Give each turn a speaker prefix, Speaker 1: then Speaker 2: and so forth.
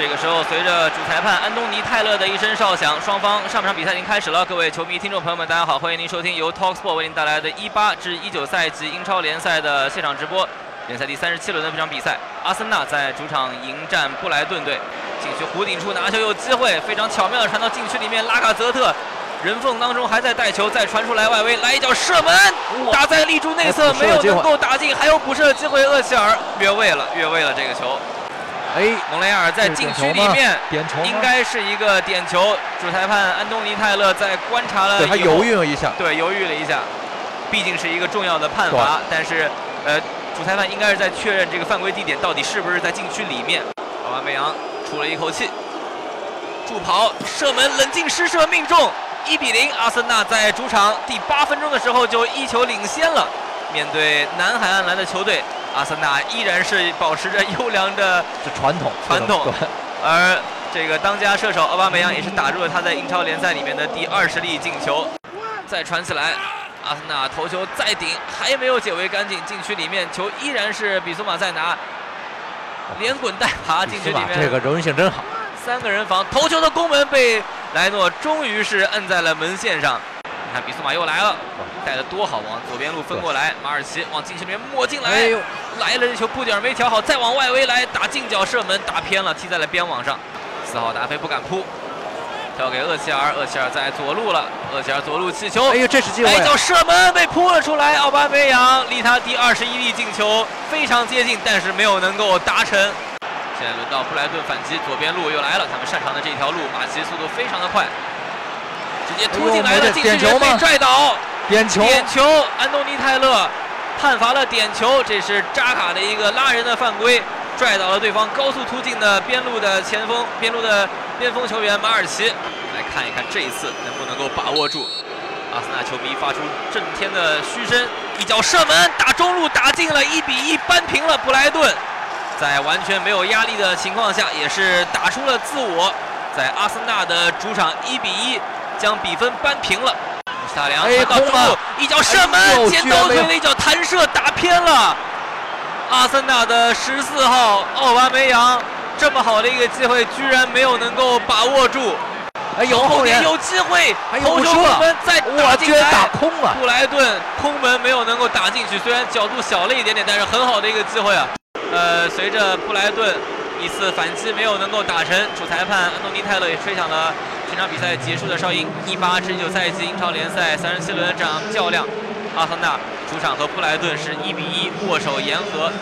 Speaker 1: 这个时候，随着主裁判安东尼·泰勒的一声哨响，双方上半场比赛已经开始了。各位球迷、听众朋友们，大家好，欢迎您收听由 Talksport 为您带来的18至19赛季英超联赛的现场直播。联赛第三十七轮的这场比赛，阿森纳在主场迎战布莱顿队。禁区弧顶处拿球有机会，非常巧妙的传到禁区里面，拉卡泽特人缝当中还在带球，再传出来外围，来一脚射门，打在立柱内侧，没有能够打进，还有补射的机会，厄齐尔越位了，越位了这个球。
Speaker 2: 哎，
Speaker 1: 蒙雷尔在禁区里面，
Speaker 2: 点球
Speaker 1: 应该是一个点球。主裁判安东尼泰勒在观察了，
Speaker 2: 他犹豫了一下，
Speaker 1: 对，犹豫了一下，毕竟是一个重要的判罚，但是，呃，主裁判应该是在确认这个犯规地点到底是不是在禁区里面。奥巴梅扬出了一口气，助跑射门，冷静失射命中，一比零。阿森纳在主场第八分钟的时候就一球领先了，面对南海岸蓝的球队。阿森纳依然是保持着优良的
Speaker 2: 传统，
Speaker 1: 传统。而这个当家射手奥巴梅扬也是打入了他在英超联赛里面的第二十粒进球。再传起来，阿森纳头球再顶，还没有解围干净。禁区里面球依然是比苏马在拿，连滚带爬进去里面。
Speaker 2: 这个柔韧性真好。
Speaker 1: 三个人防，头球的攻门被莱诺终于是摁在了门线上。看比苏马又来了，带的多好！往左边路分过来，马尔奇往禁区里面抹进来，来了这球布点没调好，再往外围来打近角射门，打偏了，踢在了边网上。四号达菲不敢扑，交给厄齐尔，厄齐尔在左路了，厄齐尔左路起球，
Speaker 2: 哎呦这是机会！
Speaker 1: 哎，脚射门被扑了出来，奥巴梅扬离他第二十一粒进球非常接近，但是没有能够达成。现在轮到布莱顿反击，左边路又来了，他们擅长的这条路，马奇速度非常的快。直接突进来了，禁区被拽倒，
Speaker 2: 点球，
Speaker 1: 点球，安东尼泰勒判罚了点球，这是扎卡的一个拉人的犯规，拽倒了对方高速突进的边路的前锋，边路的边锋球员马尔奇，来看一看这一次能不能够把握住。阿森纳球迷发出震天的嘘声，一脚射门打中路打进了，一比一扳平了布莱顿，在完全没有压力的情况下，也是打出了自我，在阿森纳的主场一比一。将比分扳平了。萨良传到中路，一脚射门，尖刀腿的一脚弹射打偏了。阿森纳的十四号奥巴梅扬，这么好的一个机会，居然没有能够把握住。
Speaker 2: 哎，有
Speaker 1: 后点有机会，头球空门再打进来，
Speaker 2: 打空了。
Speaker 1: 布莱顿空门没有能够打进去，虽然角度小了一点点，但是很好的一个机会啊。呃，随着布莱顿一次反击没有能够打成，主裁判安东尼泰勒也吹响了。这场比赛结束的哨音，一八至九赛季英超联赛三十七轮这样较量，阿森纳主场和布莱顿是一比一握手言和。